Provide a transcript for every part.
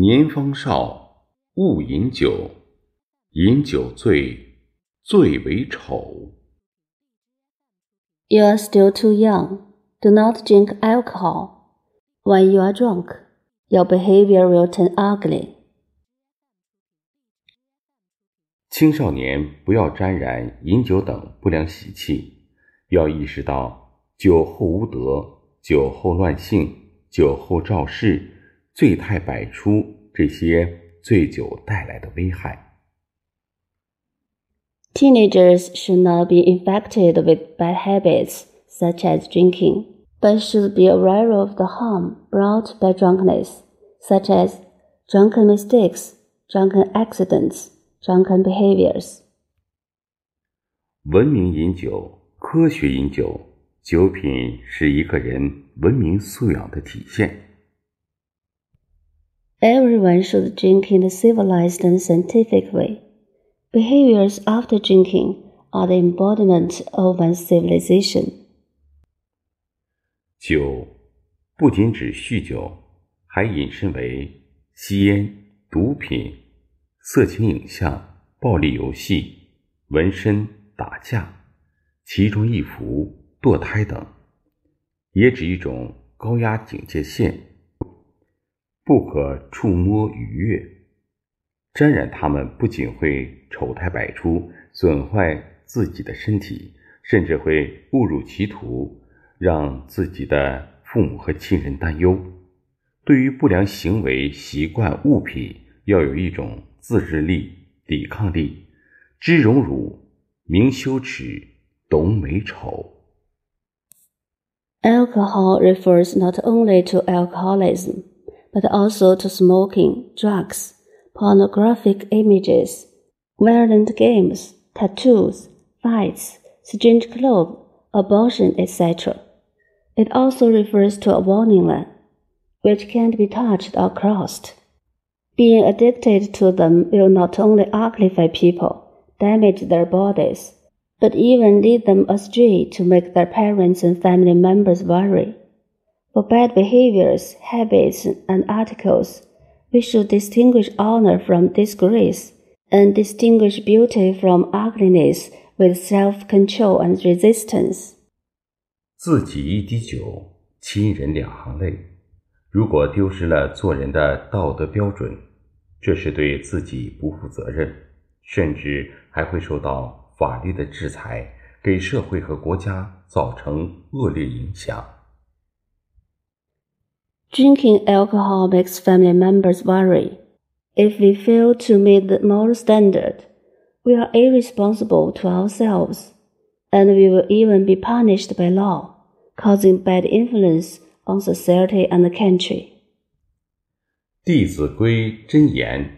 年方少，勿饮酒，饮酒醉，最为丑。You are still too young. Do not drink alcohol. When you are drunk, your behavior will turn ugly. 青少年不要沾染饮酒等不良习气，要意识到酒后无德、酒后乱性、酒后肇事、醉态百出这些醉酒带来的危害。 Teenagers should not be infected with bad habits such as drinking, but should be aware of the harm brought by drunkenness, such as drunken mistakes, drunken accidents, drunken behaviors. 文明饮酒，科学饮酒，酒品是一个人文明素养的体现。 Everyone should drink in a civilized and scientific way. Behaviors after drinking are the embodiment of one's civilization. 酒不仅指酗酒，还引申为吸烟、毒品、色情影像、暴力游戏、纹身、打架、其中一幅、堕胎等，也指一种高压警戒线，不可触摸愉悦。沾染它们不仅会丑态百出，损坏自己的身体，甚至会误入歧途。让自己的父母和亲人担忧。对于不良行为、习惯、物品，要有一种自制力、抵抗力，知荣辱，明羞耻，懂美丑。Alcohol refers not only to alcoholism, but also to smoking, drugs, pornographic images, violent games, tattoos, fights, strange clothes, abortion, etc. It also refers to a warning line, which can't be touched or crossed. Being addicted to them will not only uglify people, damage their bodies, but even lead them astray to make their parents and family members worry. For bad behaviors, habits, and articles, we should distinguish honor from disgrace and distinguish beauty from ugliness with self control and resistance. 自己一滴酒，亲人两行泪。如果丢失了做人的道德标准，这是对自己不负责任，甚至还会受到法律的制裁，给社会和国家造成恶劣影响。 Drinking alcohol makes family members worry. If we fail to meet the moral standard, we are irresponsible to ourselves, and we will even be punished by law, causing bad influence on society and the country. 《弟子规》真言：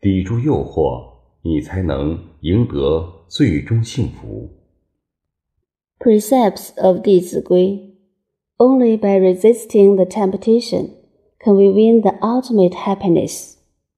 抵住诱惑，你才能赢得最终幸福。 Precepts of 弟子规 only by resisting the temptation can we win the ultimate happiness.